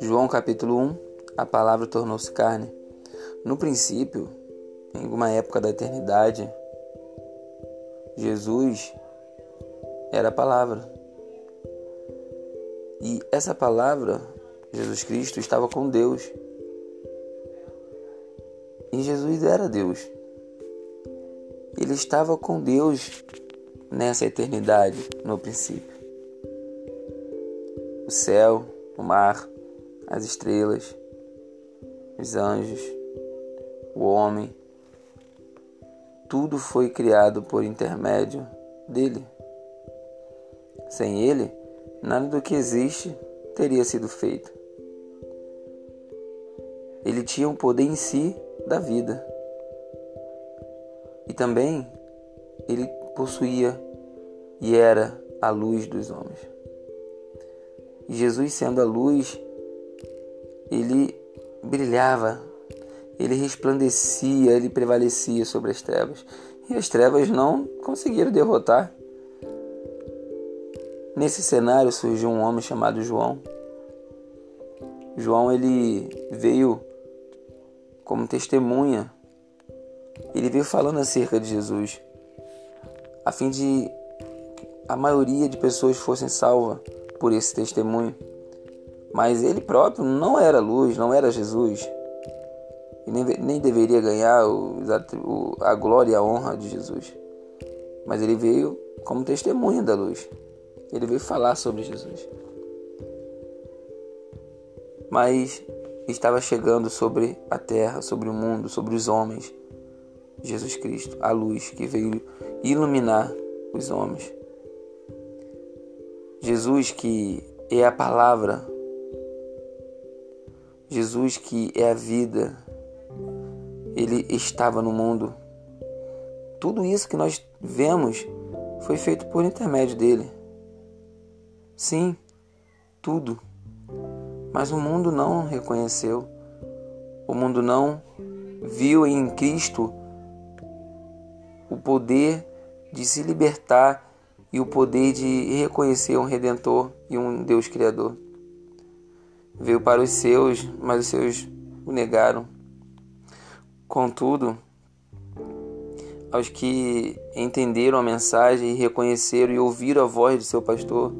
João capítulo 1 A palavra tornou-se carne. No princípio, em uma época da eternidade, Jesus era a palavra. E essa palavra, Jesus Cristo, estava com Deus. E Jesus era Deus. Ele estava com Deus nessa eternidade, no princípio. O céu, o mar, as estrelas, os anjos, o homem, tudo foi criado por intermédio dele. Sem ele, nada do que existe teria sido feito. Ele tinha o um poder em si da vida. E também ele possuía e era a luz dos homens. Jesus, sendo a luz, ele brilhava, ele resplandecia, ele prevalecia sobre as trevas. E as trevas não conseguiram derrotar. Nesse cenário surgiu um homem chamado João. João ele veio como testemunha. Ele veio falando acerca de Jesus, a fim de a maioria de pessoas fossem salvas por esse testemunho. Mas ele próprio não era luz, não era Jesus. E nem, nem deveria ganhar o, a glória e a honra de Jesus. Mas ele veio como testemunha da luz. Ele veio falar sobre Jesus. Mas estava chegando sobre a terra, sobre o mundo, sobre os homens. Jesus Cristo, a luz que veio iluminar os homens. Jesus que é a palavra Jesus, que é a vida, ele estava no mundo. Tudo isso que nós vemos foi feito por intermédio dele. Sim, tudo. Mas o mundo não reconheceu. O mundo não viu em Cristo o poder de se libertar e o poder de reconhecer um redentor e um Deus criador. Veio para os seus, mas os seus o negaram. Contudo, aos que entenderam a mensagem e reconheceram e ouviram a voz de seu pastor,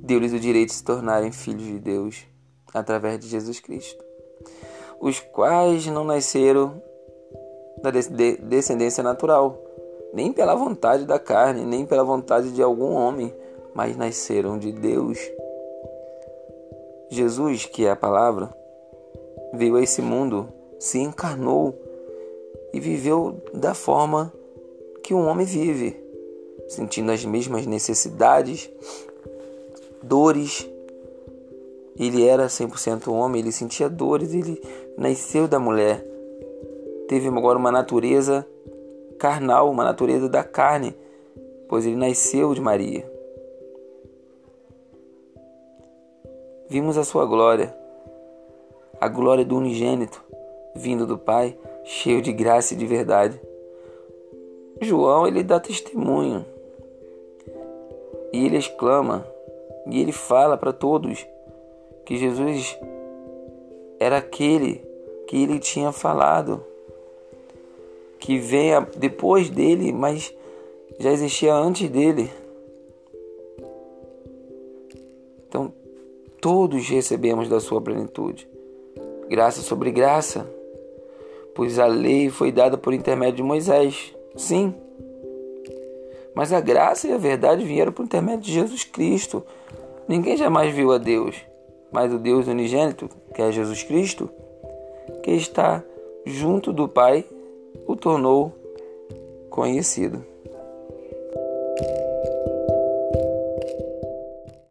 deu-lhes o direito de se tornarem filhos de Deus através de Jesus Cristo, os quais não nasceram da descendência natural, nem pela vontade da carne, nem pela vontade de algum homem, mas nasceram de Deus. Jesus, que é a palavra, veio a esse mundo, se encarnou e viveu da forma que um homem vive, sentindo as mesmas necessidades, dores. Ele era 100% homem, ele sentia dores, ele nasceu da mulher. Teve agora uma natureza carnal, uma natureza da carne, pois ele nasceu de Maria. vimos a sua glória, a glória do unigênito, vindo do Pai, cheio de graça e de verdade. João, ele dá testemunho. E ele exclama, e ele fala para todos que Jesus era aquele que ele tinha falado, que venha depois dele, mas já existia antes dele. Então, todos recebemos da sua plenitude. Graça sobre graça, pois a lei foi dada por intermédio de Moisés. Sim. Mas a graça e a verdade vieram por intermédio de Jesus Cristo. Ninguém jamais viu a Deus, mas o Deus unigênito, que é Jesus Cristo, que está junto do Pai, o tornou conhecido.